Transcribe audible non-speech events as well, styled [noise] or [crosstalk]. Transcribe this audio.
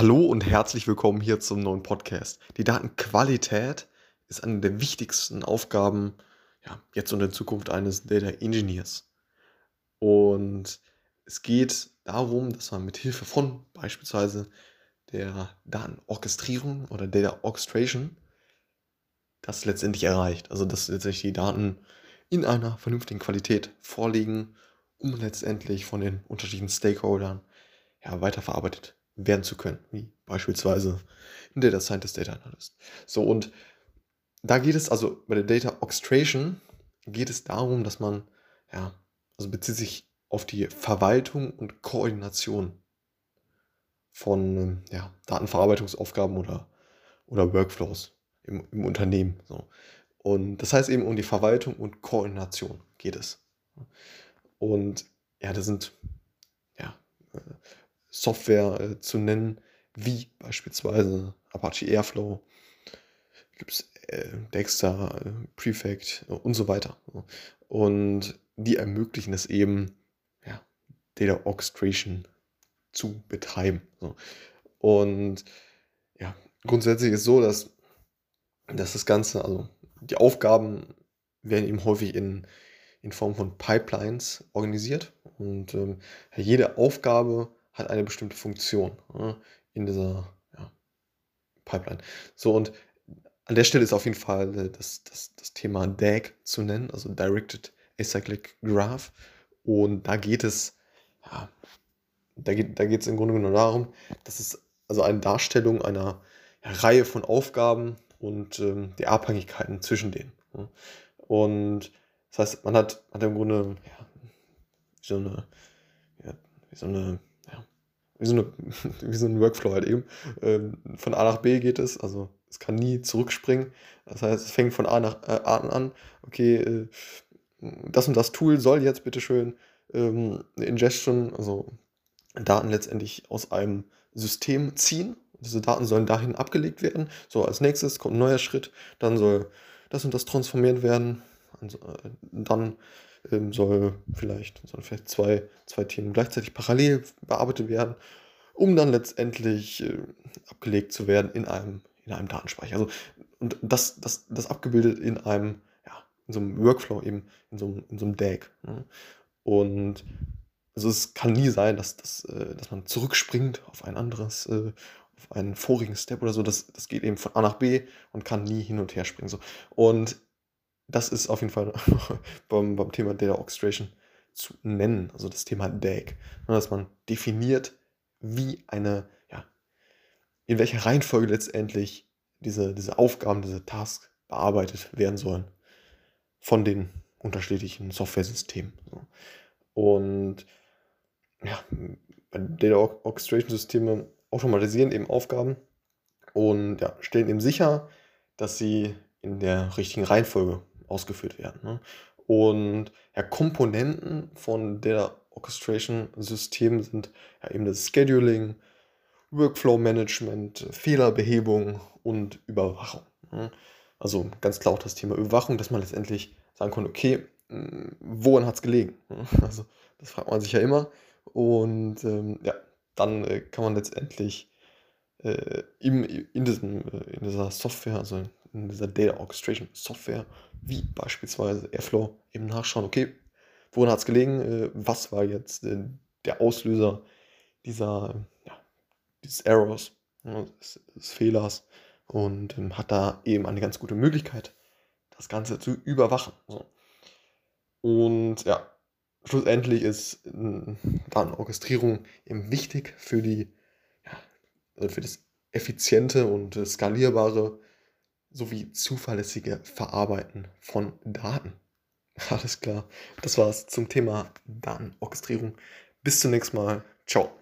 Hallo und herzlich willkommen hier zum neuen Podcast. Die Datenqualität ist eine der wichtigsten Aufgaben ja, jetzt und in Zukunft eines Data Engineers. Und es geht darum, dass man mit Hilfe von beispielsweise der Datenorchestrierung oder Data Orchestration das letztendlich erreicht. Also dass letztendlich die Daten in einer vernünftigen Qualität vorliegen, um letztendlich von den unterschiedlichen Stakeholdern ja, weiterverarbeitet werden zu können, wie beispielsweise ein Data Scientist, Data Analyst. So, und da geht es also bei der Data Orchestration geht es darum, dass man, ja, also bezieht sich auf die Verwaltung und Koordination von ja, Datenverarbeitungsaufgaben oder, oder Workflows im, im Unternehmen. So. Und das heißt eben um die Verwaltung und Koordination geht es. Und ja, das sind ja, Software äh, zu nennen, wie beispielsweise Apache Airflow, gibt es äh, Dexter, äh, Prefect äh, und so weiter. Und die ermöglichen es eben, ja, Data Orchestration zu betreiben. So. Und ja, grundsätzlich ist es so, dass, dass das Ganze, also die Aufgaben werden eben häufig in, in Form von Pipelines organisiert. Und ähm, jede Aufgabe hat eine bestimmte Funktion ja, in dieser ja, Pipeline. So, und an der Stelle ist auf jeden Fall äh, das, das, das Thema DAG zu nennen, also Directed Acyclic Graph. Und da geht es, ja, da geht da es im Grunde genommen darum, dass es also eine Darstellung einer Reihe von Aufgaben und ähm, die Abhängigkeiten zwischen denen. Ja. Und das heißt, man hat, hat im Grunde ja, so eine, ja, so eine wie so, eine, [laughs] wie so ein Workflow halt eben. Ähm, von A nach B geht es, also es kann nie zurückspringen. Das heißt, es fängt von A nach äh, A an. Okay, äh, das und das Tool soll jetzt bitteschön ähm, eine Ingestion, also Daten letztendlich aus einem System ziehen. Diese Daten sollen dahin abgelegt werden. So, als nächstes kommt ein neuer Schritt. Dann soll das und das transformiert werden. Also, äh, dann ähm, soll vielleicht, sollen vielleicht zwei, zwei Themen gleichzeitig parallel bearbeitet werden, um dann letztendlich äh, abgelegt zu werden in einem, in einem Datenspeicher. Also, und das, das, das abgebildet in einem, ja, in so einem Workflow eben, in so einem, in so einem DAG. Ne? Und also es kann nie sein, dass, dass, äh, dass man zurückspringt auf ein anderes, äh, auf einen vorigen Step oder so. Das, das geht eben von A nach B und kann nie hin und her springen. So. Und das ist auf jeden Fall [laughs] beim, beim Thema Data Orchestration zu nennen, also das Thema DAG, ne, dass man definiert, wie eine, ja, in welcher Reihenfolge letztendlich diese, diese Aufgaben, diese Tasks bearbeitet werden sollen von den unterschiedlichen Software-Systemen. Und ja, Data Orchestration-Systeme automatisieren eben Aufgaben und ja, stellen eben sicher, dass sie in der richtigen Reihenfolge ausgeführt werden. Ne? Und ja, Komponenten von der Orchestration-System sind ja eben das Scheduling, Workflow-Management, Fehlerbehebung und Überwachung. Ne? Also ganz klar auch das Thema Überwachung, dass man letztendlich sagen kann, okay, hm, woran hat es gelegen? Ne? [laughs] Also das fragt man sich ja immer. Und ähm, ja, dann äh, kann man letztendlich äh, im, in, diesem, äh, in dieser Software, also in dieser Data Orchestration Software, wie beispielsweise Airflow, eben nachschauen, okay, woran hat es gelegen, äh, was war jetzt äh, der Auslöser dieser, ja, dieses Errors, ja, des, des, Fehlers und ähm, hat da eben eine ganz gute Möglichkeit, das Ganze zu überwachen. So. Und ja, schlussendlich ist äh, Datenorchestrierung eben wichtig für die, ja, also für das effiziente und äh, skalierbare sowie zuverlässige Verarbeiten von Daten. [laughs] Alles klar. Das war's zum Thema Datenorchestrierung. Bis zum nächsten Mal. Ciao.